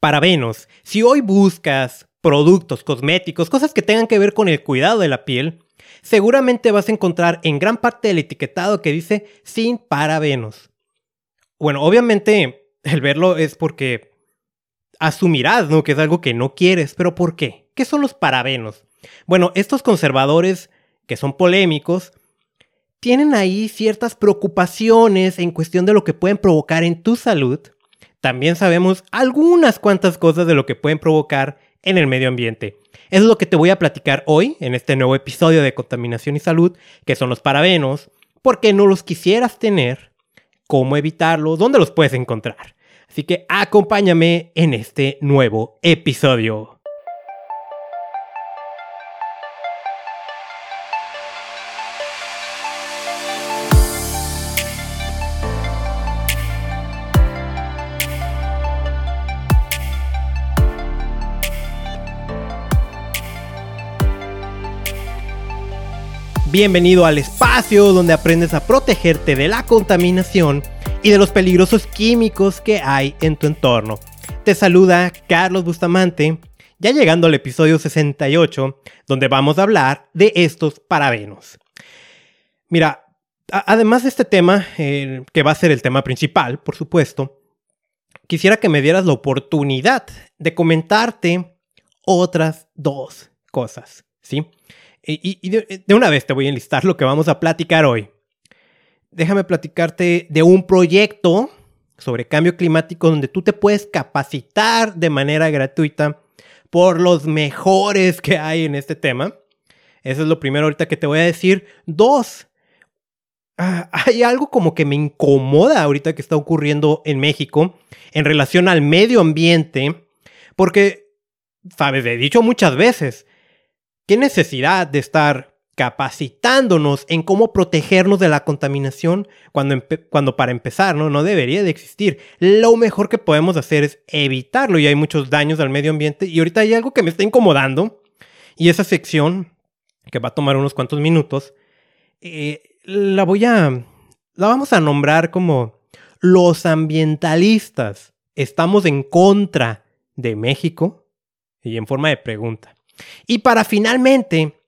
Parabenos. Si hoy buscas productos cosméticos, cosas que tengan que ver con el cuidado de la piel, seguramente vas a encontrar en gran parte del etiquetado que dice sin parabenos. Bueno, obviamente el verlo es porque asumirás, ¿no? Que es algo que no quieres, pero ¿por qué? ¿Qué son los parabenos? Bueno, estos conservadores que son polémicos tienen ahí ciertas preocupaciones en cuestión de lo que pueden provocar en tu salud. También sabemos algunas cuantas cosas de lo que pueden provocar en el medio ambiente. Eso es lo que te voy a platicar hoy en este nuevo episodio de Contaminación y Salud, que son los parabenos, por qué no los quisieras tener, cómo evitarlos, dónde los puedes encontrar. Así que acompáñame en este nuevo episodio. Bienvenido al espacio donde aprendes a protegerte de la contaminación y de los peligrosos químicos que hay en tu entorno. Te saluda Carlos Bustamante, ya llegando al episodio 68, donde vamos a hablar de estos parabenos. Mira, además de este tema, que va a ser el tema principal, por supuesto, quisiera que me dieras la oportunidad de comentarte otras dos cosas, ¿sí? Y, de, una vez te voy a enlistar lo que vamos a platicar hoy. Déjame platicarte de un proyecto sobre cambio climático donde tú te puedes capacitar de manera gratuita por los mejores que hay en este tema. Eso es lo primero ahorita que te voy a decir. Dos, ah, hay algo como que me incomoda ahorita que está ocurriendo en México en relación al medio ambiente, porque, sabes, he dicho muchas veces, ¿Qué necesidad de estar capacitándonos en cómo protegernos de la contaminación cuando, para empezar ¿no? debería de existir? Lo mejor que podemos hacer es evitarlo y hay muchos daños al medio ambiente y ahorita hay algo que me está incomodando y esa sección que va a tomar unos cuantos minutos eh, la voy la vamos a nombrar como los ambientalistas estamos en contra de México y en forma de pregunta. Y para finalmente,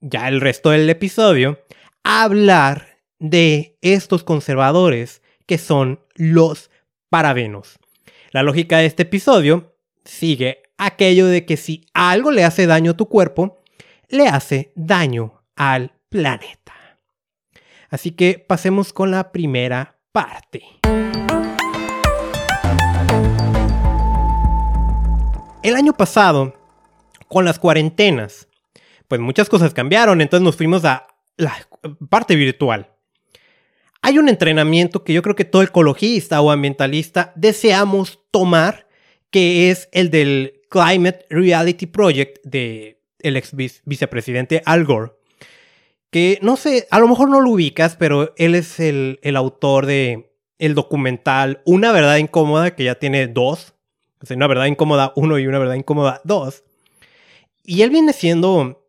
ya el resto del episodio, hablar de estos conservadores que son los parabenos. La lógica de este episodio sigue aquello de que si algo le hace daño a tu cuerpo, le hace daño al planeta. Así que pasemos con la primera parte. El año pasado con las cuarentenas, pues muchas cosas cambiaron, entonces nos fuimos a la parte virtual. Hay un entrenamiento que yo creo que todo ecologista o ambientalista deseamos tomar, que es el del Climate Reality Project de el ex vicepresidente Al Gore. Que no sé, a lo mejor no lo ubicas, pero él es el, el autor de el documental Una verdad incómoda, que ya tiene dos. O sea, una verdad incómoda uno y una verdad incómoda dos. Y él viene siendo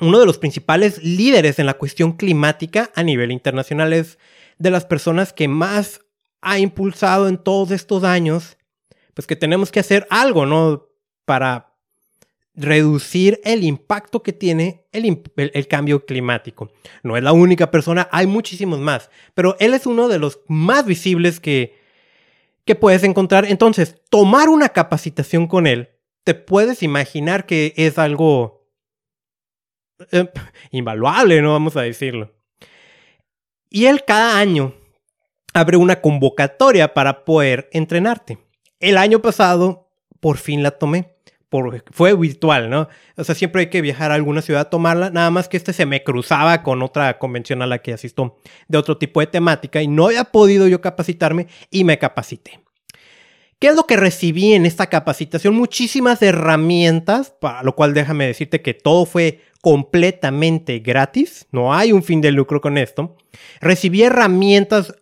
uno de los principales líderes en la cuestión climática a nivel internacional. Es de las personas que más ha impulsado en todos estos años, pues que tenemos que hacer algo, ¿no? Para reducir el impacto que tiene el, cambio climático. No es la única persona, hay muchísimos más, pero él es uno de los más visibles que, que puedes encontrar. Entonces, tomar una capacitación con él te puedes imaginar que es algo eh, invaluable, ¿no? Vamos a decirlo. Y él cada año abre una convocatoria para poder entrenarte. El año pasado, por fin la tomé. fue virtual, ¿no? O sea, siempre hay que viajar a alguna ciudad a tomarla. Nada más que este se me cruzaba con otra convención a la que asisto de otro tipo de temática y no había podido yo capacitarme y me capacité. ¿Qué es lo que recibí en esta capacitación? Muchísimas herramientas, para lo cual déjame decirte que todo fue completamente gratis, no hay un fin de lucro con esto. Recibí herramientas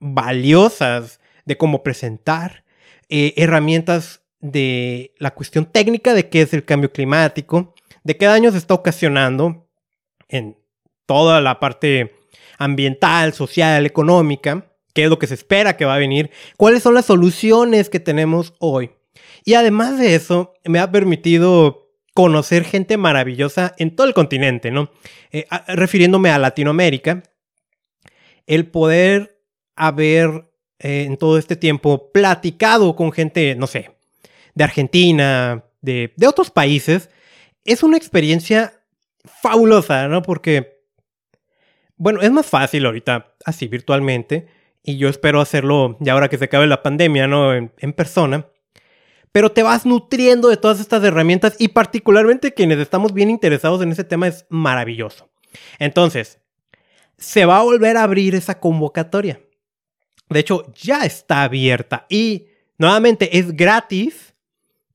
valiosas de cómo presentar, eh, herramientas de la cuestión técnica de qué es el cambio climático, de qué daño se está ocasionando en toda la parte ambiental, social, económica qué es lo que se espera que va a venir, cuáles son las soluciones que tenemos hoy. Y además de eso, me ha permitido conocer gente maravillosa en todo el continente, ¿no? Eh, refiriéndome a Latinoamérica, el poder haber eh, en todo este tiempo platicado con gente, no sé, de Argentina, de, de otros países, es una experiencia fabulosa, ¿no? Porque, bueno, es más fácil ahorita así virtualmente, y yo espero hacerlo ya ahora que se acabe la pandemia, ¿no? En, persona. Pero te vas nutriendo de todas estas herramientas y particularmente quienes estamos bien interesados en ese tema es maravilloso. Entonces, se va a volver a abrir esa convocatoria. De hecho, ya está abierta y nuevamente es gratis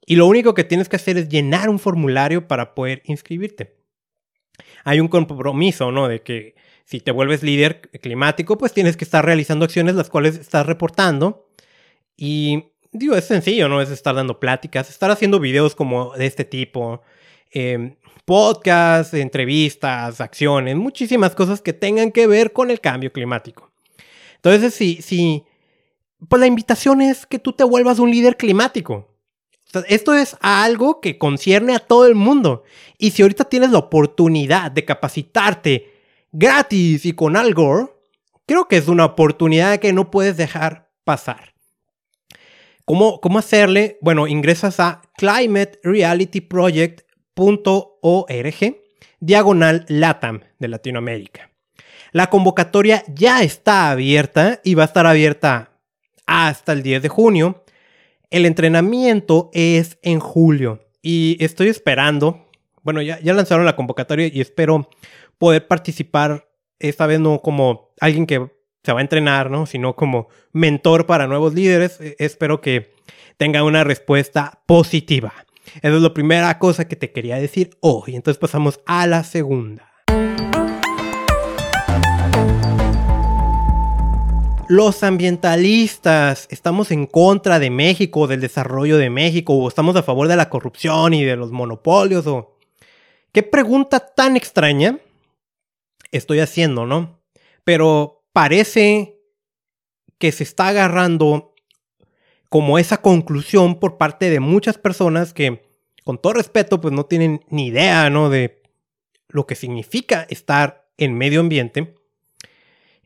y lo único que tienes que hacer es llenar un formulario para poder inscribirte. Hay un compromiso, ¿no? De que si te vuelves líder climático, pues tienes que estar realizando acciones las cuales estás reportando. Y digo, es sencillo, ¿no? Es estar dando pláticas, estar haciendo videos como de este tipo, eh, podcasts, entrevistas, acciones, muchísimas cosas que tengan que ver con el cambio climático. Entonces, si, si, pues la invitación es que tú te vuelvas un líder climático. esto es algo que concierne a todo el mundo. Y si ahorita tienes la oportunidad de capacitarte gratis y con algo, creo que es una oportunidad que no puedes dejar pasar. ¿Cómo, cómo hacerle? Bueno, ingresas a climaterealityproject.org, diagonal LATAM de Latinoamérica. La convocatoria ya está abierta y va a estar abierta hasta el 10 de junio. El entrenamiento es en julio y estoy esperando, bueno, ya, ya lanzaron la convocatoria y espero poder participar esta vez no como alguien que se va a entrenar, ¿no? Sino como mentor para nuevos líderes. E, espero que tenga una respuesta positiva. Esa es la primera cosa que te quería decir hoy. Entonces pasamos a la segunda. los ambientalistas estamos en contra de México, del desarrollo de México, o estamos a favor de la corrupción y de los monopolios, o... ¿Qué pregunta tan extraña estoy haciendo, no? Pero parece que se está agarrando como esa conclusión por parte de muchas personas que, con todo respeto, pues no tienen ni idea, ¿no? De lo que significa estar en medio ambiente.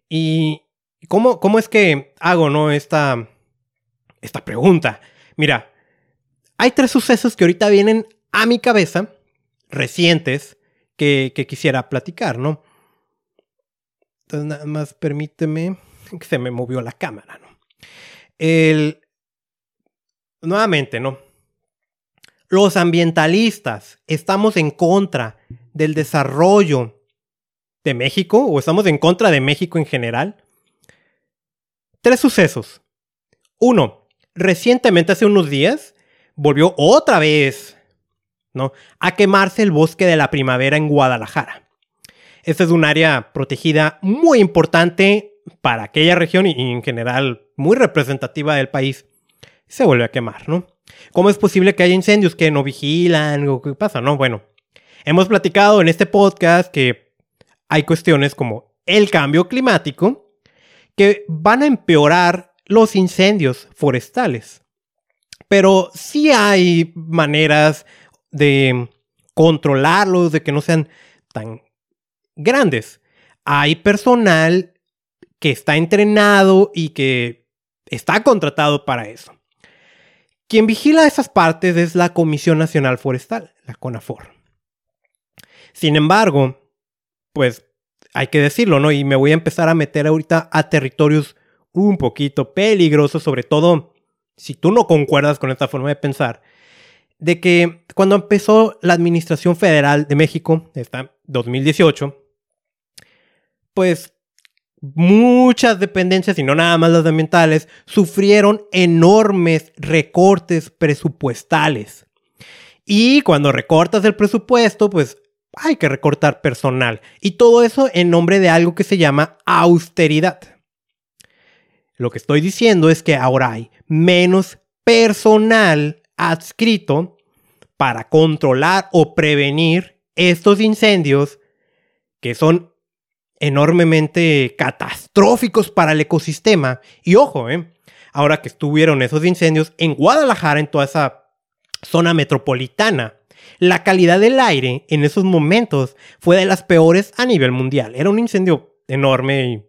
Y, ¿Cómo, ¿Cómo, es que hago, no, esta, esta pregunta? Mira, hay tres sucesos que ahorita vienen a mi cabeza, recientes, que, que quisiera platicar, ¿no? Entonces, nada más permíteme que se me movió la cámara, ¿no? El, nuevamente, ¿no? Los ambientalistas estamos en contra del desarrollo de México o estamos en contra de México en general. Tres sucesos. Uno, recientemente, hace unos días, volvió otra vez, ¿no? A quemarse el bosque de la primavera en Guadalajara. Esta es un área protegida muy importante para aquella región y en general muy representativa del país. Se vuelve a quemar, ¿no? ¿Cómo es posible que haya incendios que no vigilan o qué pasa? No, bueno. Hemos platicado en este podcast que hay cuestiones como el cambio climático que van a empeorar los incendios forestales. Pero sí hay maneras de controlarlos, de que no sean tan grandes. Hay personal que está entrenado y que está contratado para eso. Quien vigila esas partes es la Comisión Nacional Forestal, la CONAFOR. Sin embargo, pues hay que decirlo, ¿no? Y me voy a empezar a meter ahorita a territorios un poquito peligrosos, sobre todo si tú no concuerdas con esta forma de pensar, de que cuando empezó la Administración Federal de México, esta 2018, pues muchas dependencias, y no nada más las ambientales, sufrieron enormes recortes presupuestales. Y cuando recortas el presupuesto, pues hay que recortar personal. Y todo eso en nombre de algo que se llama austeridad. Lo que estoy diciendo es que ahora hay menos personal adscrito para controlar o prevenir estos incendios que son enormemente catastróficos para el ecosistema. Y ojo, ¿eh? ahora que estuvieron esos incendios en Guadalajara, en toda esa zona metropolitana. La calidad del aire en esos momentos fue de las peores a nivel mundial. Era un incendio enorme y,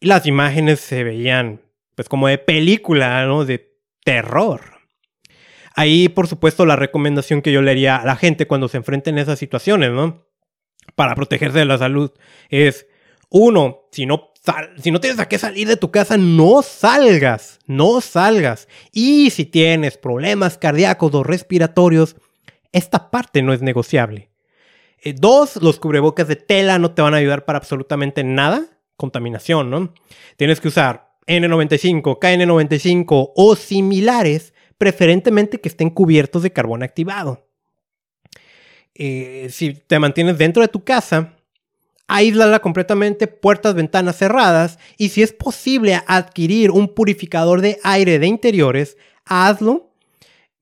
las imágenes se veían pues como de película, ¿no? De terror. Ahí, por supuesto, la recomendación que yo le haría a la gente cuando se enfrenten a esas situaciones, ¿no? Para protegerse de la salud es, uno, si no, si no tienes a qué salir de tu casa, no salgas, no salgas. Y si tienes problemas cardíacos o respiratorios, esta parte no es negociable. Eh, dos, los cubrebocas de tela no te van a ayudar para absolutamente nada. Contaminación, ¿no? Tienes que usar N95, KN95 o similares, preferentemente que estén cubiertos de carbón activado. Eh, si te mantienes dentro de tu casa, aíslala completamente, puertas, ventanas cerradas y si es posible adquirir un purificador de aire de interiores, hazlo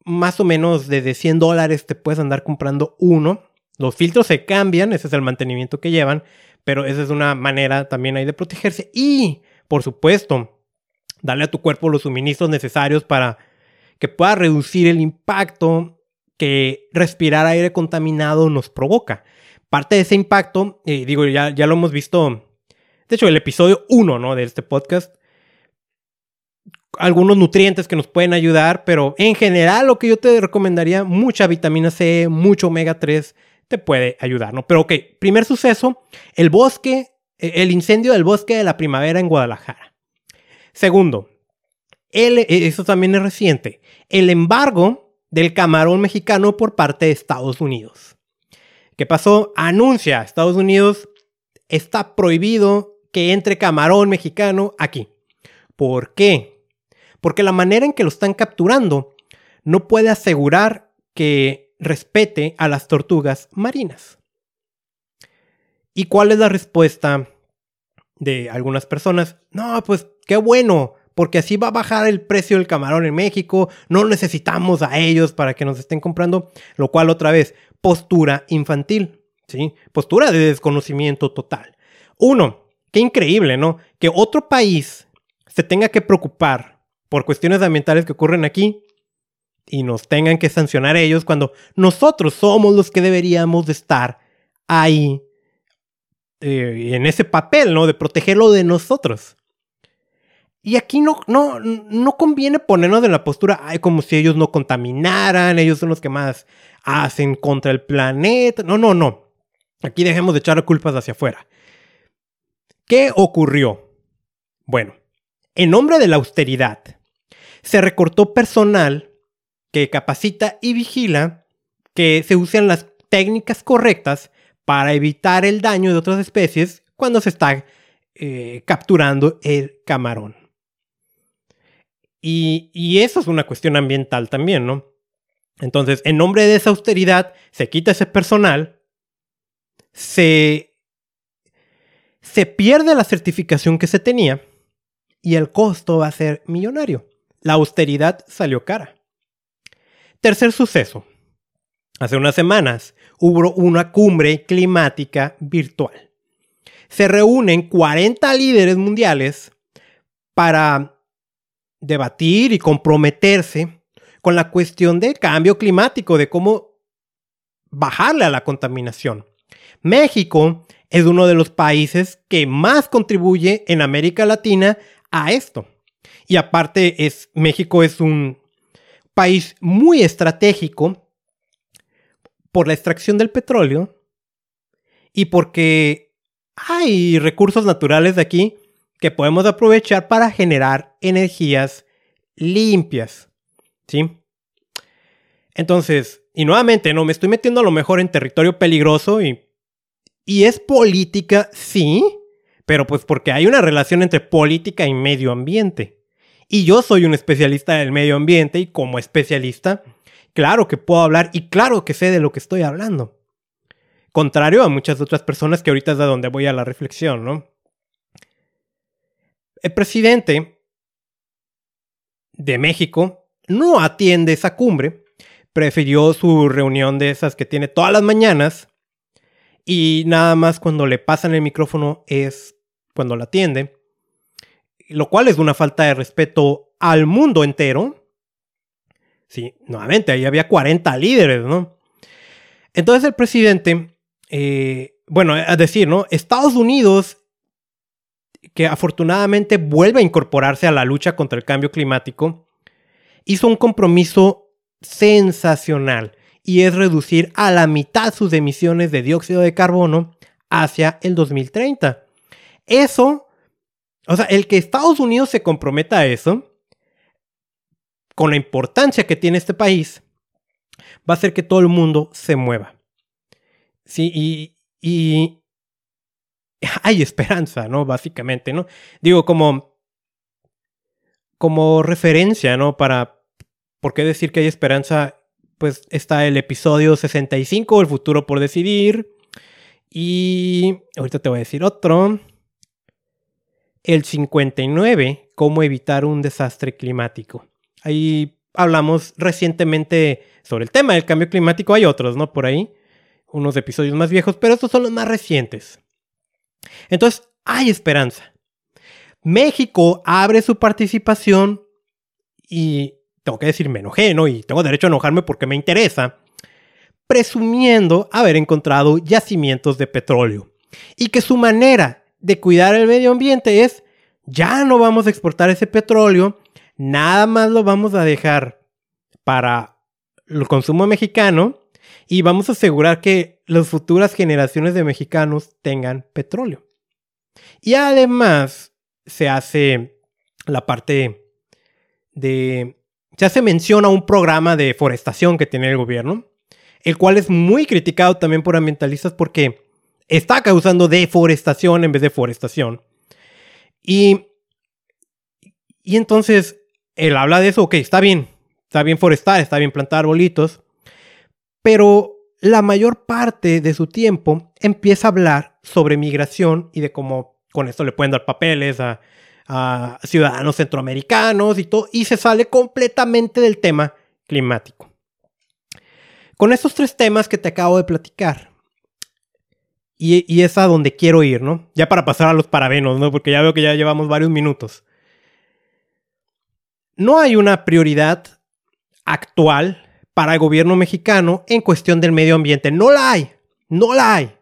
más o menos desde 100 dólares te puedes andar comprando uno. Los filtros se cambian, ese es el mantenimiento que llevan, pero esa es una manera también ahí de protegerse. Y, por supuesto, darle a tu cuerpo los suministros necesarios para que pueda reducir el impacto que respirar aire contaminado nos provoca. Parte de ese impacto, eh, digo, ya, ya lo hemos visto, de hecho, el episodio 1 ¿no? de este podcast algunos nutrientes que nos pueden ayudar, pero en general lo que yo te recomendaría, mucha vitamina C, mucho omega 3, te puede ayudar, ¿no? Pero ok, primer suceso, el bosque, eh, el incendio del bosque de la primavera en Guadalajara. Segundo, eh, eso también es reciente, el embargo del camarón mexicano por parte de Estados Unidos. ¿Qué pasó? Anuncia Estados Unidos, está prohibido que entre camarón mexicano aquí. ¿Por qué? porque la manera en que lo están capturando no puede asegurar que respete a las tortugas marinas. ¿Y cuál es la respuesta de algunas personas? No, pues qué bueno, porque así va a bajar el precio del camarón en México, no necesitamos a ellos para que nos estén comprando, lo cual otra vez, postura infantil, ¿sí? Postura de desconocimiento total. Uno, qué increíble, ¿no? Que otro país se tenga que preocupar por cuestiones ambientales que ocurren aquí y nos tengan que sancionar ellos cuando nosotros somos los que deberíamos de estar ahí eh, en ese papel, ¿no? De protegerlo de nosotros. Y aquí no, no, no conviene ponernos en la postura, ay, como si ellos no contaminaran, ellos son los que más hacen contra el planeta. No, no, no. Aquí dejemos de echar culpas hacia afuera. ¿Qué ocurrió? Bueno, en nombre de la austeridad, se recortó personal que capacita y vigila que se usen las técnicas correctas para evitar el daño de otras especies cuando se está eh, capturando el camarón. Y, eso es una cuestión ambiental también, ¿no? Entonces, en nombre de esa austeridad, se quita ese personal, se, se pierde la certificación que se tenía y el costo va a ser millonario. La austeridad salió cara. Tercer suceso. Hace unas semanas hubo una cumbre climática virtual. Se reúnen 40 líderes mundiales para debatir y comprometerse con la cuestión del cambio climático, de cómo bajarle a la contaminación. México es uno de los países que más contribuye en América Latina a esto. Y aparte es México es un país muy estratégico por la extracción del petróleo y porque hay recursos naturales de aquí que podemos aprovechar para generar energías limpias. ¿Sí? Entonces, y nuevamente, no me estoy metiendo a lo mejor en territorio peligroso y, y es política, sí, pero pues porque hay una relación entre política y medio ambiente. Y yo soy un especialista del medio ambiente y como especialista, claro que puedo hablar y claro que sé de lo que estoy hablando. Contrario a muchas otras personas que ahorita es de donde voy a la reflexión, ¿no? El presidente de México no atiende esa cumbre, prefirió su reunión de esas que tiene todas las mañanas y nada más cuando le pasan el micrófono es cuando la atiende. lo cual es una falta de respeto al mundo entero. Sí, nuevamente, ahí había 40 líderes, ¿no? Entonces el presidente, eh, bueno, a decir, ¿no? Estados Unidos, que afortunadamente vuelve a incorporarse a la lucha contra el cambio climático, hizo un compromiso sensacional y es reducir a la mitad sus emisiones de dióxido de carbono hacia el 2030. Eso, o sea, el que Estados Unidos se comprometa a eso, con la importancia que tiene este país, va a hacer que todo el mundo se mueva. Sí, y, y hay esperanza, ¿no? Básicamente, ¿no? Digo, como, como referencia, ¿no? Para, ¿por qué decir que hay esperanza? Pues está el episodio 65, El futuro por decidir. Y ahorita te voy a decir otro. El 59, cómo evitar un desastre climático. Ahí hablamos recientemente sobre el tema del cambio climático. Hay otros, ¿no? Por ahí. Unos episodios más viejos, pero estos son los más recientes. Entonces, hay esperanza. México abre su participación y tengo que decir, me enojé, ¿no? Y tengo derecho a enojarme porque me interesa, presumiendo haber encontrado yacimientos de petróleo. Y que su manera de cuidar el medio ambiente es, ya no vamos a exportar ese petróleo, nada más lo vamos a dejar para el consumo mexicano y vamos a asegurar que las futuras generaciones de mexicanos tengan petróleo. Y además se hace la parte de... Se hace mención a un programa de forestación que tiene el gobierno, el cual es muy criticado también por ambientalistas porque está causando deforestación en vez de forestación. Y, y entonces él habla de eso, ok, está bien, está bien forestar, está bien plantar arbolitos, pero la mayor parte de su tiempo empieza a hablar sobre migración y de cómo con esto le pueden dar papeles a, ciudadanos centroamericanos y todo, y se sale completamente del tema climático. Con estos tres temas que te acabo de platicar, y, y, es a donde quiero ir, ¿no? Ya para pasar a los parabenos, ¿no? Porque ya veo que ya llevamos varios minutos. No hay una prioridad actual para el gobierno mexicano en cuestión del medio ambiente. No la hay. No la hay.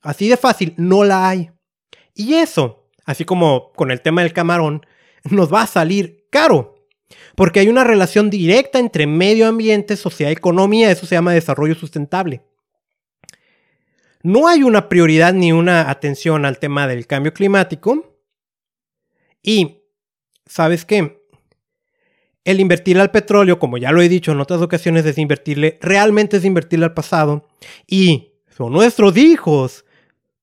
Así de fácil, no la hay. Y eso, así como con el tema del camarón, nos va a salir caro. Porque hay una relación directa entre medio ambiente, sociedad y economía. Eso se llama desarrollo sustentable. No hay una prioridad ni una atención al tema del cambio climático. Y, ¿sabes qué? El invertir al petróleo, como ya lo he dicho en otras ocasiones, es invertirle, realmente es invertirle al pasado. Y son nuestros hijos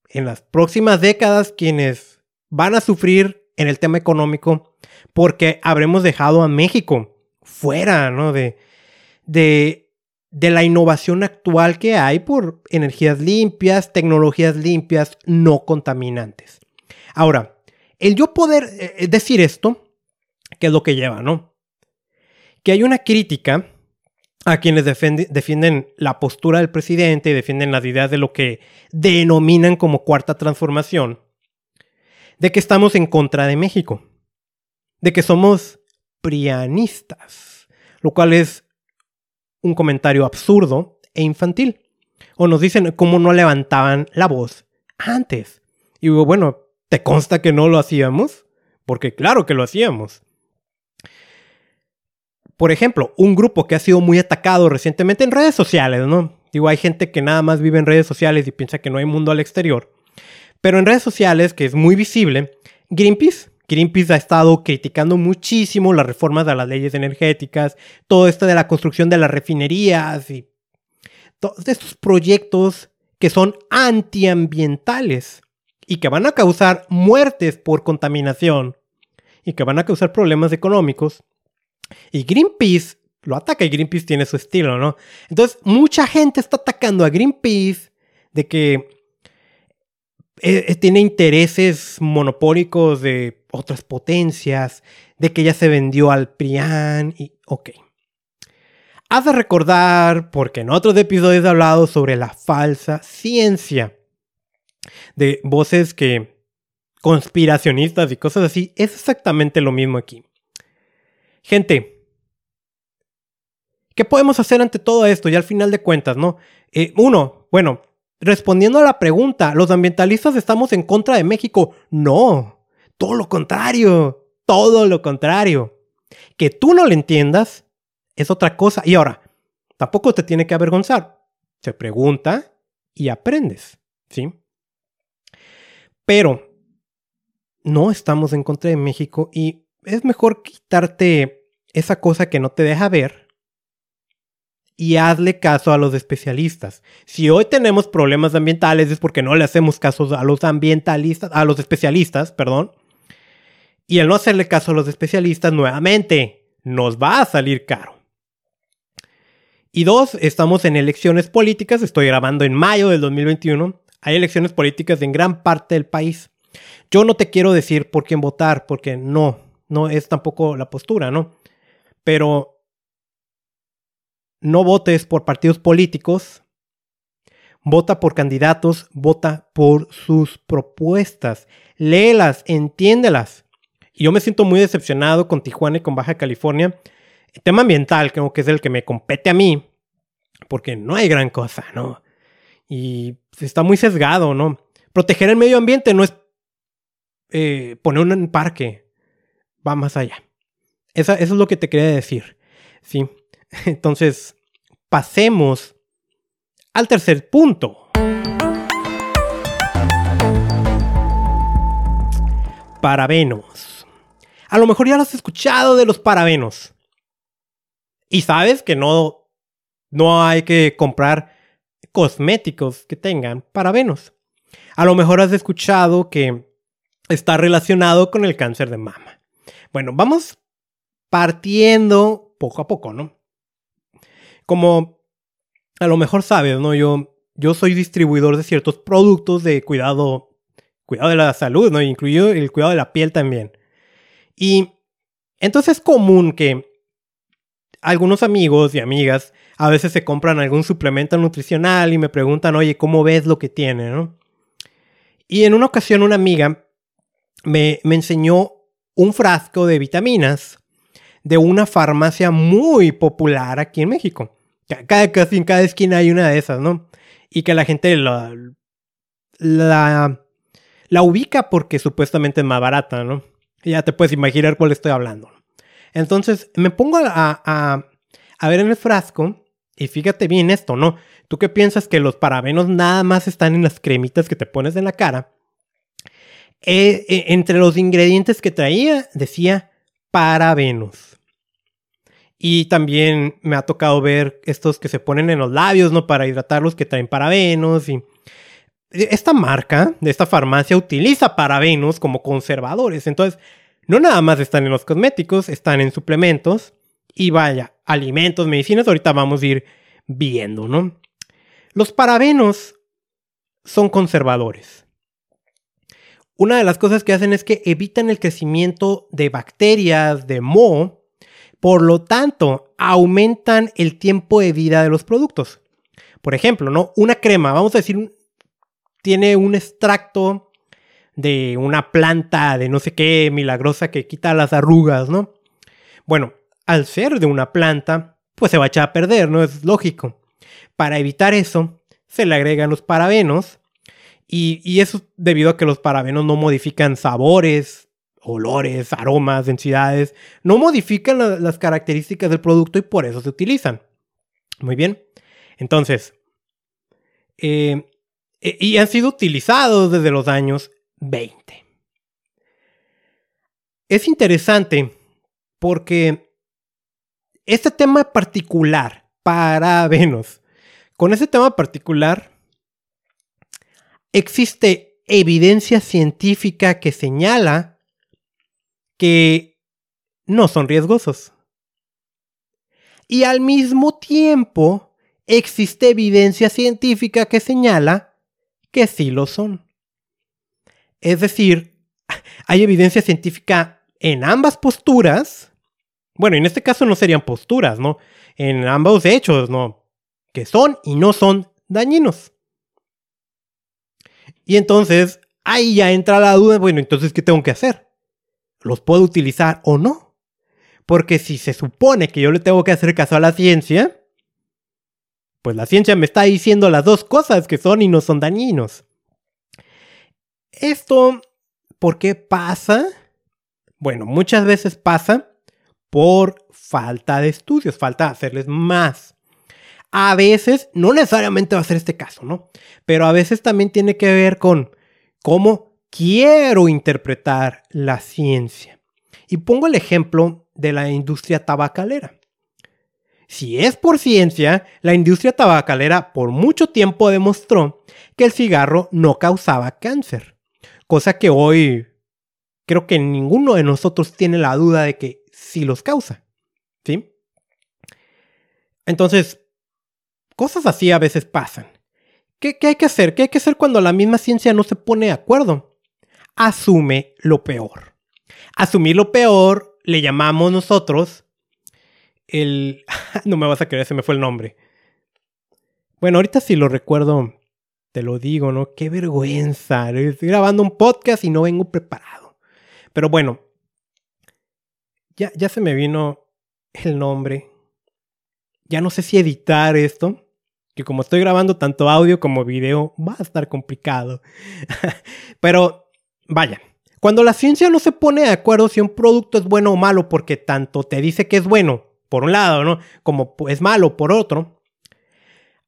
en las próximas décadas quienes van a sufrir en el tema económico porque habremos dejado a México fuera, ¿no? De, de, de la innovación actual que hay por energías limpias, tecnologías limpias, no contaminantes. Ahora, el yo poder eh, decir esto, ¿qué es lo que lleva, no? Que hay una crítica a quienes defienden la postura del presidente y defienden las ideas de lo que denominan como cuarta transformación, de que estamos en contra de México, de que somos prianistas, lo cual es un comentario absurdo e infantil. O nos dicen cómo no levantaban la voz antes. Y digo, bueno, ¿te consta que no lo hacíamos? Porque claro que lo hacíamos. Por ejemplo, un grupo que ha sido muy atacado recientemente en redes sociales, ¿no? Digo, hay gente que nada más vive en redes sociales y piensa que no hay mundo al exterior. Pero en redes sociales, que es muy visible, Greenpeace. Greenpeace ha estado criticando muchísimo las reformas de las leyes energéticas, todo esto de la construcción de las refinerías y todos estos proyectos que son antiambientales y que van a causar muertes por contaminación y que van a causar problemas económicos y Greenpeace lo ataca y Greenpeace tiene su estilo, ¿no? Entonces, mucha gente está atacando a Greenpeace de que eh, eh, tiene intereses monopólicos de otras potencias, de que ya se vendió al PRIAN y ok. Has de recordar, porque en otros episodios he hablado sobre la falsa ciencia, de voces que conspiracionistas y cosas así, es exactamente lo mismo aquí. Gente, ¿qué podemos hacer ante todo esto? Y al final de cuentas, ¿no? Eh, uno, bueno, respondiendo a la pregunta, ¿los ambientalistas estamos en contra de México? No, todo lo contrario, todo lo contrario. Que tú no lo entiendas es otra cosa. Y ahora, tampoco te tiene que avergonzar. Se pregunta y aprendes, ¿sí? Pero no estamos en contra de México y es mejor quitarte esa cosa que no te deja ver y hazle caso a los especialistas. Si hoy tenemos problemas ambientales es porque no le hacemos caso a los ambientalistas, a los especialistas, perdón. Y el no hacerle caso a los especialistas nuevamente nos va a salir caro. Y dos, estamos en elecciones políticas, estoy grabando en mayo del 2021. Hay elecciones políticas en gran parte del país. Yo no te quiero decir por quién votar, porque no, no es tampoco la postura, ¿no? Pero no votes por partidos políticos, vota por candidatos, vota por sus propuestas, léelas, entiéndelas. Y yo me siento muy decepcionado con Tijuana y con Baja California. El tema ambiental creo que es el que me compete a mí, porque no hay gran cosa, ¿no? Y está muy sesgado, ¿no? Proteger el medio ambiente no es eh, poner un parque, va más allá. Eso es lo que te quería decir, ¿sí? Entonces, pasemos al tercer punto. Parabenos. A lo mejor ya lo has escuchado de los parabenos. Y sabes que no, no hay que comprar cosméticos que tengan parabenos. A lo mejor has escuchado que está relacionado con el cáncer de mama. Bueno, vamos partiendo poco a poco, ¿no? Como a lo mejor sabes, ¿no? Yo, yo soy distribuidor de ciertos productos de cuidado, cuidado de la salud, ¿no? Incluido el cuidado de la piel también. Y entonces es común que algunos amigos y amigas a veces se compran algún suplemento nutricional y me preguntan, oye, ¿cómo ves lo que tiene, no? Y en una ocasión una amiga me, enseñó un frasco de vitaminas de una farmacia muy popular aquí en México. Casi en cada esquina hay una de esas, ¿no? Y que la gente la, la, la ubica porque supuestamente es más barata, ¿no? Ya te puedes imaginar cuál estoy hablando. Entonces me pongo a, a, a ver en el frasco y fíjate bien esto, ¿no? ¿Tú qué piensas que los parabenos nada más están en las cremitas que te pones en la cara? Eh, eh, entre los ingredientes que traía decía parabenos. Y también me ha tocado ver estos que se ponen en los labios, ¿no? Para hidratarlos que traen parabenos. Y esta marca de esta farmacia utiliza parabenos como conservadores. Entonces, no nada más están en los cosméticos, están en suplementos. Y vaya, alimentos, medicinas, ahorita vamos a ir viendo, ¿no? Los parabenos son conservadores. Una de las cosas que hacen es que evitan el crecimiento de bacterias, de moho, por lo tanto, aumentan el tiempo de vida de los productos. Por ejemplo, ¿no? Una crema, vamos a decir, tiene un extracto de una planta de no sé qué milagrosa que quita las arrugas, ¿no? Bueno, al ser de una planta, pues se va a echar a perder, ¿no? Es lógico. Para evitar eso, se le agregan los parabenos y, eso debido a que los parabenos no modifican sabores, olores, aromas, densidades, no modifican las características del producto y por eso se utilizan. Muy bien. Entonces, eh, e, y han sido utilizados desde los años 20. Es interesante porque este tema particular, parabenos, con ese tema particular, existe evidencia científica que señala que no son riesgosos. Y al mismo tiempo existe evidencia científica que señala que sí lo son. Es decir, hay evidencia científica en ambas posturas. Bueno, en este caso no serían posturas, ¿no? En ambos hechos, ¿no? Que son y no son dañinos. Y entonces ahí ya entra la duda, bueno, entonces, ¿qué tengo que hacer? ¿Los puedo utilizar o no? Porque si se supone que yo le tengo que hacer caso a la ciencia, pues la ciencia me está diciendo las dos cosas que son y no son dañinos. Esto, ¿por qué pasa? Bueno, muchas veces pasa por falta de estudios, falta hacerles más. A veces, no necesariamente va a ser este caso, ¿no? Pero a veces también tiene que ver con cómo quiero interpretar la ciencia. Y pongo el ejemplo de la industria tabacalera. Si es por ciencia, la industria tabacalera por mucho tiempo demostró que el cigarro no causaba cáncer, cosa que hoy creo que ninguno de nosotros tiene la duda de que sí los causa. ¿Sí? Entonces, cosas así a veces pasan. ¿Qué, ¿Qué, hay que hacer? ¿Qué hay que hacer cuando la misma ciencia no se pone de acuerdo? Asume lo peor. Asumir lo peor le llamamos nosotros el... no me vas a creer, se me fue el nombre. Bueno, ahorita si lo recuerdo, te lo digo, ¿no? Qué vergüenza. Estoy grabando un podcast y no vengo preparado. Pero bueno, ya, ya se me vino el nombre. Ya no sé si editar esto. Que como estoy grabando tanto audio como video, va a estar complicado. Pero, vaya, cuando la ciencia no se pone de acuerdo si un producto es bueno o malo porque tanto te dice que es bueno por un lado, ¿no? Como es malo por otro,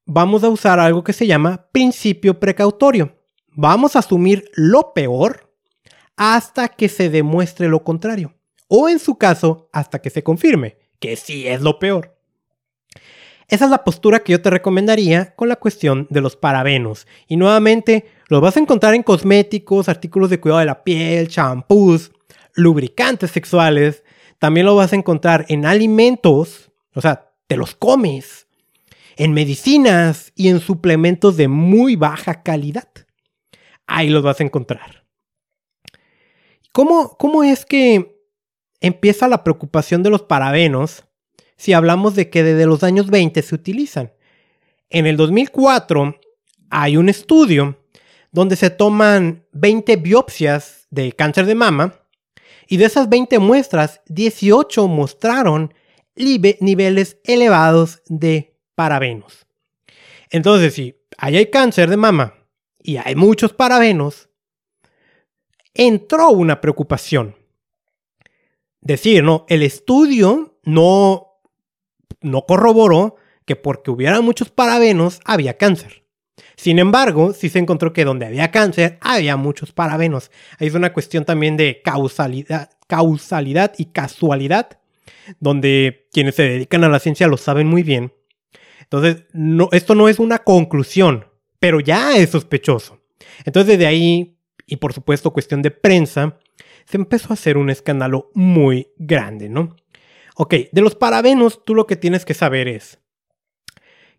vamos a usar algo que se llama principio precautorio. Vamos a asumir lo peor hasta que se demuestre lo contrario. O en su caso, hasta que se confirme que sí es lo peor. Esa es la postura que yo te recomendaría con la cuestión de los parabenos. Y nuevamente, los vas a encontrar en cosméticos, artículos de cuidado de la piel, champús, lubricantes sexuales, también lo vas a encontrar en alimentos, o sea, te los comes, en medicinas y en suplementos de muy baja calidad. Ahí los vas a encontrar. ¿Cómo, cómo es que empieza la preocupación de los parabenos si hablamos de que desde los años 20 se utilizan? En el 2004 hay un estudio donde se toman 20 biopsias de cáncer de mama y de esas 20 muestras, 18 mostraron niveles elevados de parabenos. Entonces, si ahí hay cáncer de mama y hay muchos parabenos, entró una preocupación. Decir, no, el estudio no, no corroboró que porque hubiera muchos parabenos había cáncer. Sin embargo, sí se encontró que donde había cáncer había muchos parabenos. Ahí es una cuestión también de causalidad, causalidad y casualidad, donde quienes se dedican a la ciencia lo saben muy bien. Entonces, esto no es una conclusión, pero ya es sospechoso. Entonces, desde ahí, y por supuesto cuestión de prensa, se empezó a hacer un escándalo muy grande, ¿no? Ok, de los parabenos, tú lo que tienes que saber es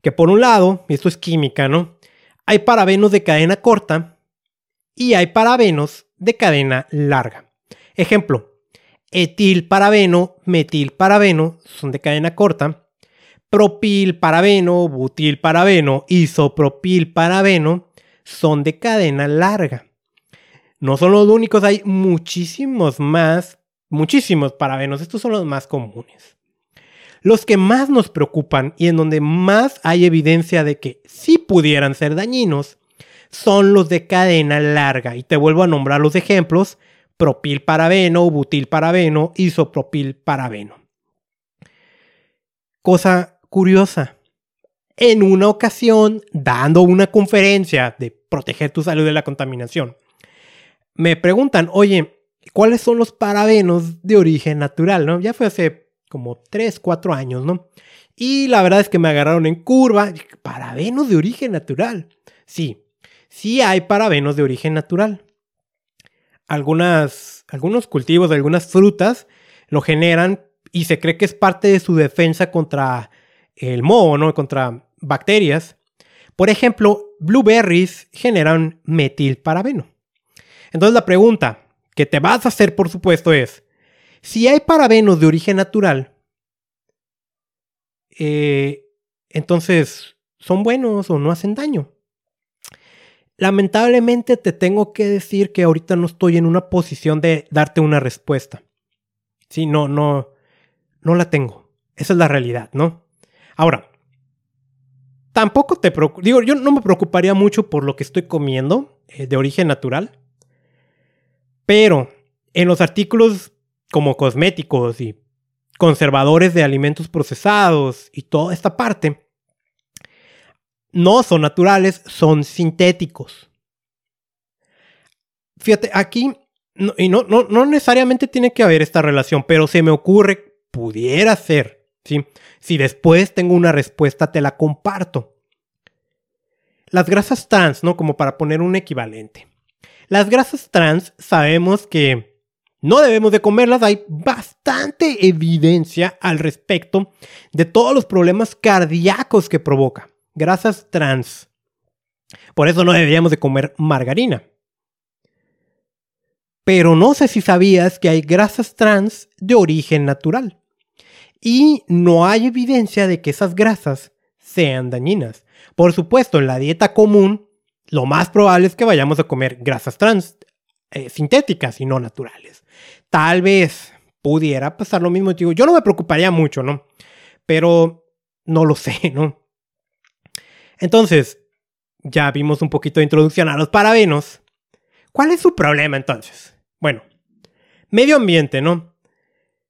que por un lado, y esto es química, ¿no? hay parabenos de cadena corta y hay parabenos de cadena larga. Ejemplo, etilparabeno, metilparabeno son de cadena corta, propilparabeno, butilparabeno, isopropilparabeno son de cadena larga. No son los únicos, hay muchísimos más, muchísimos parabenos, estos son los más comunes. Los que más nos preocupan y en donde más hay evidencia de que sí pudieran ser dañinos son los de cadena larga. Y te vuelvo a nombrar los ejemplos: propilparabeno, butilparabeno, isopropilparabeno. Cosa curiosa. En una ocasión, dando una conferencia de proteger tu salud de la contaminación, me preguntan, oye, ¿cuáles son los parabenos de origen natural? ¿no? Ya fue hace como 3, 4 años, ¿no? Y la verdad es que me agarraron en curva. Parabenos de origen natural. Sí, sí hay parabenos de origen natural. Algunas, algunos cultivos algunas frutas lo generan y se cree que es parte de su defensa contra el moho, ¿no? Contra bacterias. Por ejemplo, blueberries generan metilparabeno. Entonces la pregunta que te vas a hacer, por supuesto, es, si hay parabenos de origen natural, eh, entonces son buenos o no hacen daño. lamentablemente te tengo que decir que ahorita no estoy en una posición de darte una respuesta. Sí, no, no, no la tengo. Esa es la realidad, ¿no? Ahora, tampoco te preocupo, digo, yo no me preocuparía mucho por lo que estoy comiendo eh, de origen natural, pero en los artículos como cosméticos y conservadores de alimentos procesados y toda esta parte, no son naturales, son sintéticos. Fíjate, aquí, y no, no, no, necesariamente tiene que haber esta relación, pero se me ocurre, pudiera ser, ¿sí? Si después tengo una respuesta, te la comparto. Las grasas trans, ¿no? Como para poner un equivalente. Las grasas trans sabemos que no debemos de comerlas, hay bastante evidencia al respecto de todos los problemas cardíacos que provoca grasas trans. Por eso no deberíamos de comer margarina. Pero no sé si sabías que hay grasas trans de origen natural. Y no hay evidencia de que esas grasas sean dañinas. Por supuesto, en la dieta común, lo más probable es que vayamos a comer grasas trans eh, sintéticas y no naturales. Tal vez pudiera pasar lo mismo. Digo, yo no me preocuparía mucho, ¿no? Pero no lo sé, ¿no? Entonces, ya vimos un poquito de introducción a los parabenos. ¿Cuál es su problema entonces? Bueno, medio ambiente, ¿no?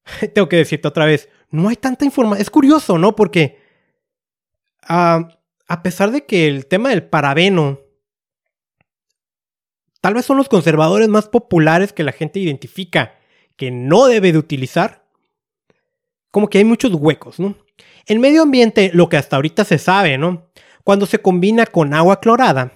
Tengo que decirte otra vez, no hay tanta información. Es curioso, ¿no? Porque ah, a pesar de que el tema del parabeno tal vez son los conservadores más populares que la gente identifica que no debe de utilizar, como que hay muchos huecos, ¿no? En medio ambiente, lo que hasta ahorita se sabe, ¿no? Cuando se combina con agua clorada,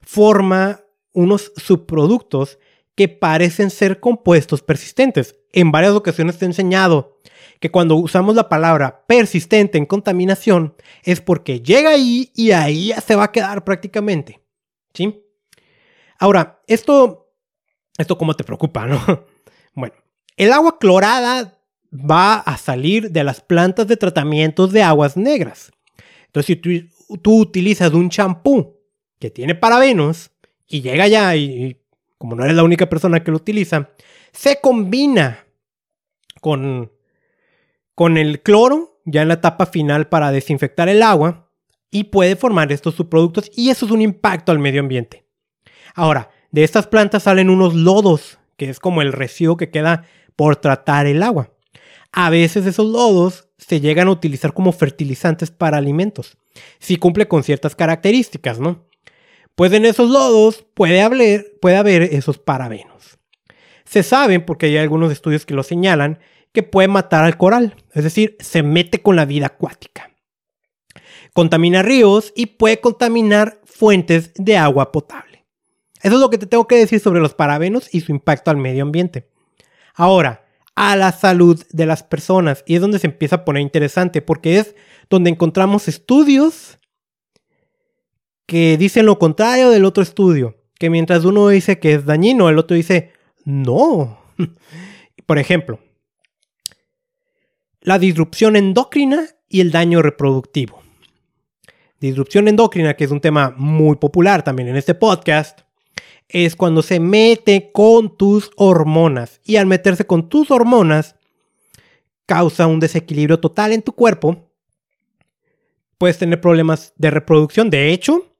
forma unos subproductos que parecen ser compuestos persistentes. En varias ocasiones te he enseñado que cuando usamos la palabra persistente en contaminación es porque llega ahí y ahí ya se va a quedar prácticamente. ¿Sí? Ahora, esto, esto cómo te preocupa, ¿no? Bueno, el agua clorada va a salir de las plantas de tratamientos de aguas negras. Entonces, si tú utilizas un champú que tiene parabenos y llega ya y, como no eres la única persona que lo utiliza, se combina con, con el cloro ya en la etapa final para desinfectar el agua y puede formar estos subproductos y eso es un impacto al medio ambiente. Ahora, de estas plantas salen unos lodos, que es como el residuo que queda por tratar el agua. A veces esos lodos se llegan a utilizar como fertilizantes para alimentos si cumple con ciertas características, ¿no? Pues en esos lodos puede haber, puede haber esos parabenos. Se sabe, porque hay algunos estudios que lo señalan, que puede matar al coral, es decir, se mete con la vida acuática. Contamina ríos y puede contaminar fuentes de agua potable. Eso es lo que te tengo que decir sobre los parabenos y su impacto al medio ambiente. Ahora, a la salud de las personas. Y es donde se empieza a poner interesante, porque es donde encontramos estudios que dicen lo contrario del otro estudio. Que mientras uno dice que es dañino, el otro dice no. Por ejemplo, la disrupción endocrina y el daño reproductivo. Disrupción endocrina, que es un tema muy popular también en este podcast, es cuando se mete con tus hormonas. Y al meterse con tus hormonas, causa un desequilibrio total en tu cuerpo. Puedes tener problemas de reproducción. De hecho,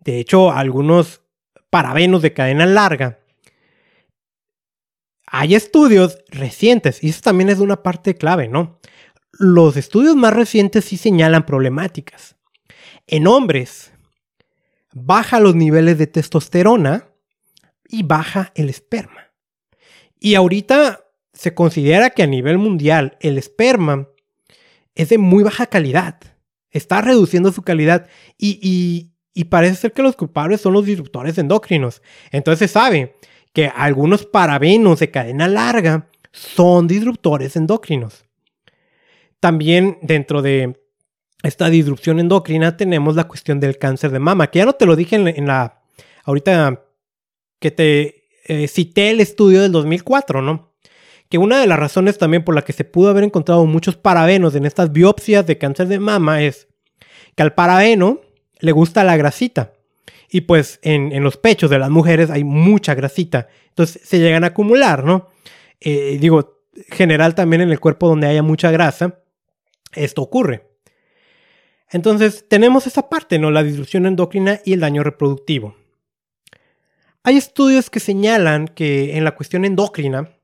de hecho, algunos parabenos de cadena larga. Hay estudios recientes, y eso también es una parte clave, ¿no? Los estudios más recientes sí señalan problemáticas. En hombres, baja los niveles de testosterona y baja el esperma. Y ahorita se considera que a nivel mundial el esperma es de muy baja calidad. Está reduciendo su calidad y, parece ser que los culpables son los disruptores endocrinos. Entonces se sabe que algunos parabenos de cadena larga son disruptores endocrinos. También dentro de esta disrupción endocrina tenemos la cuestión del cáncer de mama, que ya no te lo dije en, la, ahorita que te eh, cité el estudio del 2004, ¿no? Que una de las razones también por la que se pudo haber encontrado muchos parabenos en estas biopsias de cáncer de mama es que al parabeno le gusta la grasita. Y pues en, los pechos de las mujeres hay mucha grasita. Entonces se llegan a acumular, ¿no? Eh, digo, general también en el cuerpo donde haya mucha grasa, esto ocurre. Entonces tenemos esa parte, ¿no? La disrupción endocrina y el daño reproductivo. Hay estudios que señalan que en la cuestión endocrina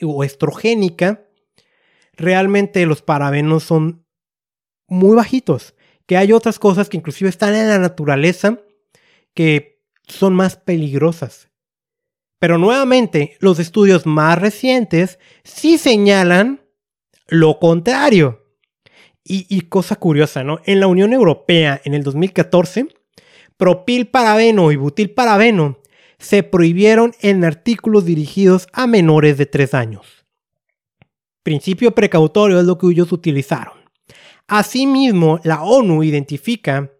o estrogénica, realmente los parabenos son muy bajitos. Que hay otras cosas que inclusive están en la naturaleza que son más peligrosas. Pero nuevamente, los estudios más recientes sí señalan lo contrario. Y, cosa curiosa, ¿no? En la Unión Europea, en el 2014, propilparabeno y butilparabeno se prohibieron en artículos dirigidos a menores de 3 años. Principio precautorio es lo que ellos utilizaron. Asimismo, la ONU identifica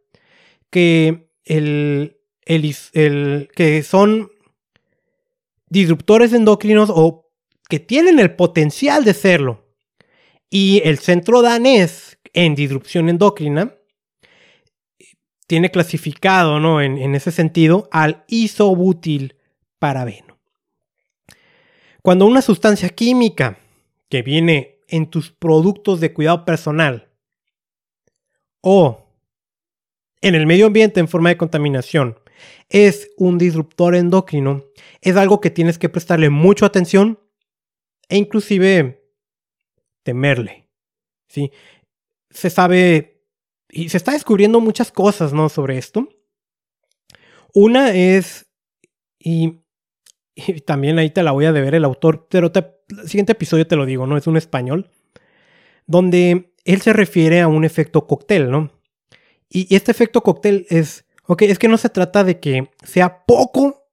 que, el, que son disruptores endocrinos o que tienen el potencial de serlo. Y el centro danés en disrupción endocrina tiene clasificado ¿no? en, ese sentido al isobutil parabeno. Cuando una sustancia química que viene en tus productos de cuidado personal o en el medio ambiente en forma de contaminación es un disruptor endocrino, es algo que tienes que prestarle mucha atención e inclusive temerle. ¿sí? Se sabe y se está descubriendo muchas cosas ¿no? sobre esto. Una es, y, también ahí te la voy a deber el autor, pero el siguiente episodio te lo digo, ¿no? Es un español, donde él se refiere a un efecto cóctel, ¿no? Y, este efecto cóctel es, ok, es que no se trata de que sea poco,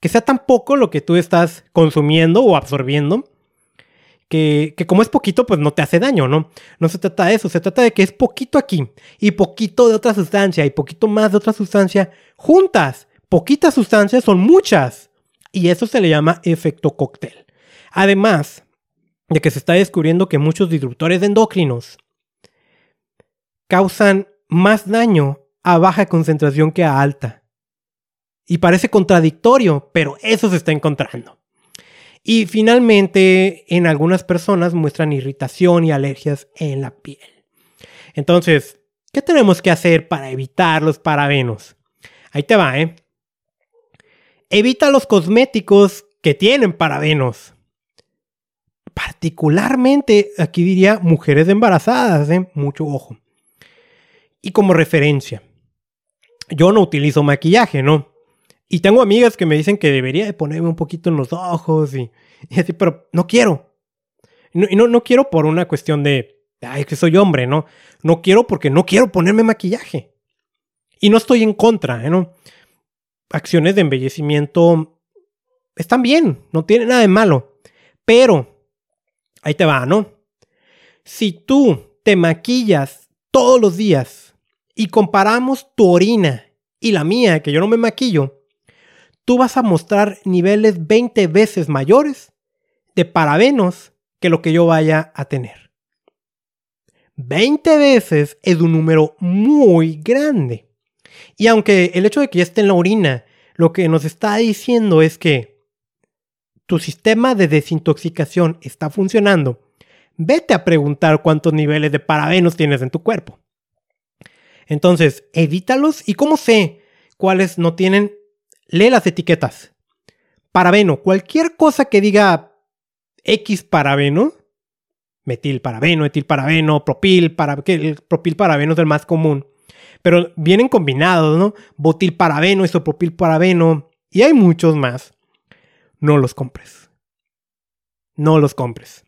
que sea tan poco lo que tú estás consumiendo o absorbiendo, que, como es poquito, pues no te hace daño, ¿no? No se trata de eso, se trata de que es poquito aquí y poquito de otra sustancia y poquito más de otra sustancia juntas. Poquitas sustancias son muchas. Y eso se le llama efecto cóctel. Además de que se está descubriendo que muchos disruptores endocrinos causan más daño a baja concentración que a alta. Y parece contradictorio, pero eso se está encontrando. Y finalmente, en algunas personas muestran irritación y alergias en la piel. Entonces, ¿qué tenemos que hacer para evitar los parabenos? Ahí te va, ¿eh? Evita los cosméticos que tienen parabenos. Particularmente, aquí diría mujeres embarazadas, ¿eh? Mucho ojo. Y como referencia, yo no utilizo maquillaje, ¿no? Y tengo amigas que me dicen que debería de ponerme un poquito en los ojos y, así, pero no quiero. Y no, no, quiero por una cuestión de, ay, que soy hombre, ¿no? No quiero porque no quiero ponerme maquillaje. Y no estoy en contra, ¿eh? ¿no? Acciones de embellecimiento están bien, no tiene nada de malo. Pero, ahí te va, ¿no? Si tú te maquillas todos los días y comparamos tu orina y la mía, que yo no me maquillo, tú vas a mostrar niveles 20 veces mayores de parabenos que lo que yo vaya a tener. 20 veces es un número muy grande. Y aunque el hecho de que ya esté en la orina, lo que nos está diciendo es que tu sistema de desintoxicación está funcionando, vete a preguntar cuántos niveles de parabenos tienes en tu cuerpo. Entonces, evítalos. ¿Y cómo sé cuáles no tienen? Lee las etiquetas. Parabeno, cualquier cosa que diga X parabeno, metil parabeno, etil parabeno, propil, para, que el propil parabeno es el más común. Pero vienen combinados, ¿no? Botil parabeno, isopropil parabeno, y hay muchos más. No los compres. No los compres.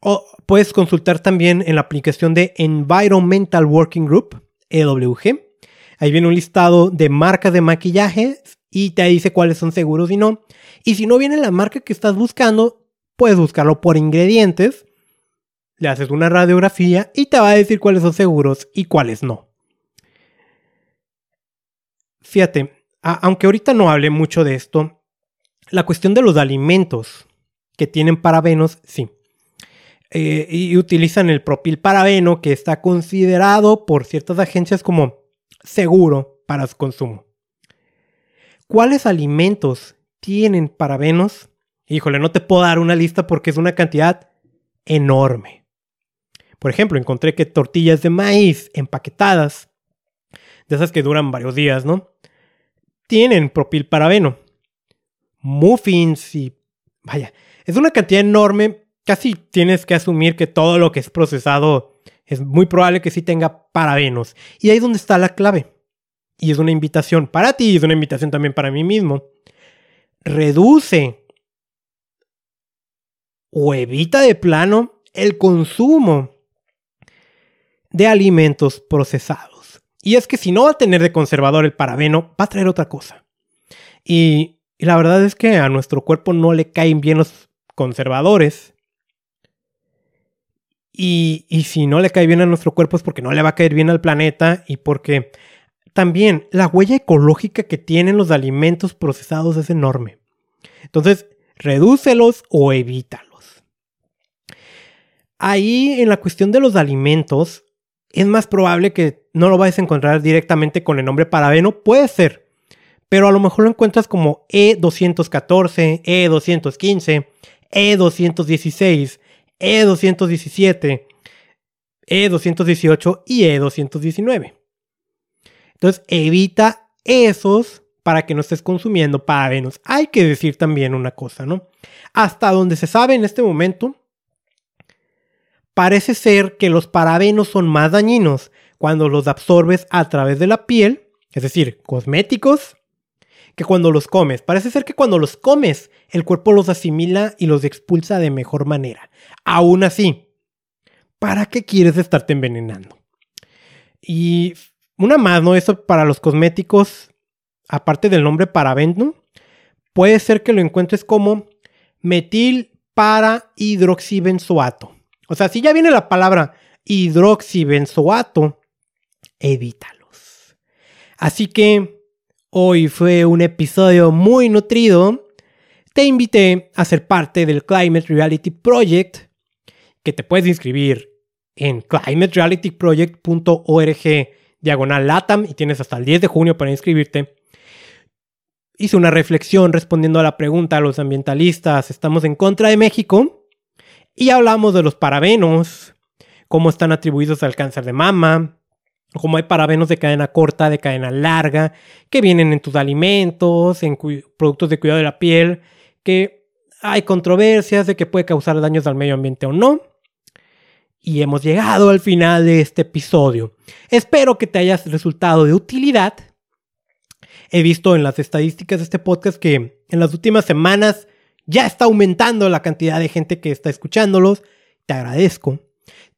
O puedes consultar también en la aplicación de Environmental Working Group, EWG. Ahí viene un listado de marcas de maquillaje y te dice cuáles son seguros y no. Y si no viene la marca que estás buscando, puedes buscarlo por ingredientes. Le haces una radiografía y te va a decir cuáles son seguros y cuáles no. Fíjate, aunque ahorita no hable mucho de esto, la cuestión de los alimentos que tienen parabenos, sí. Eh, y utilizan el propil parabeno que está considerado por ciertas agencias como seguro para su consumo. ¿Cuáles alimentos tienen parabenos? Híjole, no te puedo dar una lista porque es una cantidad enorme. Por ejemplo, encontré que tortillas de maíz empaquetadas, de esas que duran varios días, ¿no? Tienen propilparabeno. Muffins y... Vaya, es una cantidad enorme. Casi tienes que asumir que todo lo que es procesado es muy probable que sí tenga parabenos. Y ahí es donde está la clave. Y es una invitación para ti y es una invitación también para mí mismo. Reduce o evita de plano el consumo de alimentos procesados. Y es que si no va a tener de conservador el parabeno, va a traer otra cosa. Y, la verdad es que a nuestro cuerpo no le caen bien los conservadores. Y, si no le cae bien a nuestro cuerpo es porque no le va a caer bien al planeta y porque también la huella ecológica que tienen los alimentos procesados es enorme. Entonces, redúcelos o evítalos. Ahí en la cuestión de los alimentos, es más probable que no lo vayas a encontrar directamente con el nombre parabeno. Puede ser. Pero a lo mejor lo encuentras como E214, E215, E216, E217, E218 y E219. Entonces evita esos para que no estés consumiendo parabenos. Hay que decir también una cosa, ¿no? Hasta donde se sabe en este momento, parece ser que los parabenos son más dañinos cuando los absorbes a través de la piel, es decir, cosméticos, que cuando los comes. Parece ser que cuando los comes, el cuerpo los asimila y los expulsa de mejor manera. Aún así, ¿para qué quieres estarte envenenando? Y una más, ¿no? Eso para los cosméticos, aparte del nombre parabeno, puede ser que lo encuentres como metil para hidroxibenzoato. O sea, si ya viene la palabra hidroxibenzoato, evítalos. Así que hoy fue un episodio muy nutrido. Te invité a ser parte del Climate Reality Project, que te puedes inscribir en climaterealityproject.org diagonal LATAM y tienes hasta el 10 de junio para inscribirte. Hice una reflexión respondiendo a la pregunta a los ambientalistas, ¿estamos en contra de México? Y hablamos de los parabenos, cómo están atribuidos al cáncer de mama, cómo hay parabenos de cadena corta, de cadena larga, que vienen en tus alimentos, en productos de cuidado de la piel, que hay controversias de que puede causar daños al medio ambiente o no. Y hemos llegado al final de este episodio. Espero que te hayas resultado de utilidad. He visto en las estadísticas de este podcast que en las últimas semanas ya está aumentando la cantidad de gente que está escuchándolos. Te agradezco.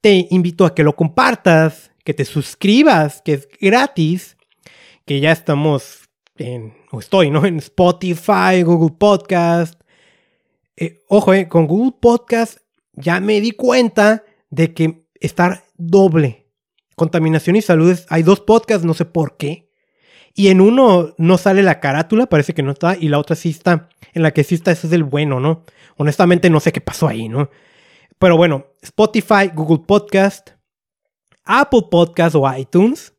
Te invito a que lo compartas, que te suscribas, que es gratis, que ya estamos en, o estoy, ¿no? En Spotify, Google Podcast. Eh, ojo, eh, con Google Podcast ya me di cuenta de que estar doble. Contaminación y salud, hay dos podcasts, no sé por qué. Y en uno no sale la carátula, parece que no está, y la otra sí está. En la que sí está, ese es el bueno, ¿no? Honestamente no sé qué pasó ahí, ¿no? Pero bueno, Spotify, Google Podcast, Apple Podcast o iTunes.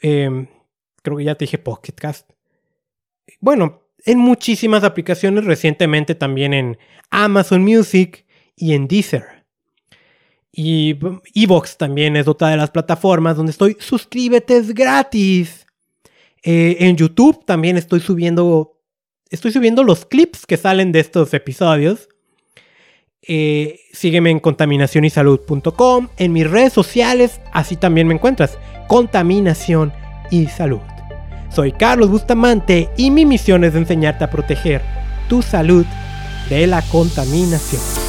Em, creo que ya te dije Podcast. Bueno, en muchísimas aplicaciones, recientemente también en Amazon Music y en Deezer. Y Evox también es otra de las plataformas donde estoy. Suscríbete, es gratis. Eh, en YouTube también estoy subiendo. Estoy subiendo los clips que salen de estos episodios. Eh, sígueme en contaminacionysalud.com. En mis redes sociales, así también me encuentras. Contaminación y salud. Soy Carlos Bustamante y mi misión es enseñarte a proteger tu salud de la contaminación.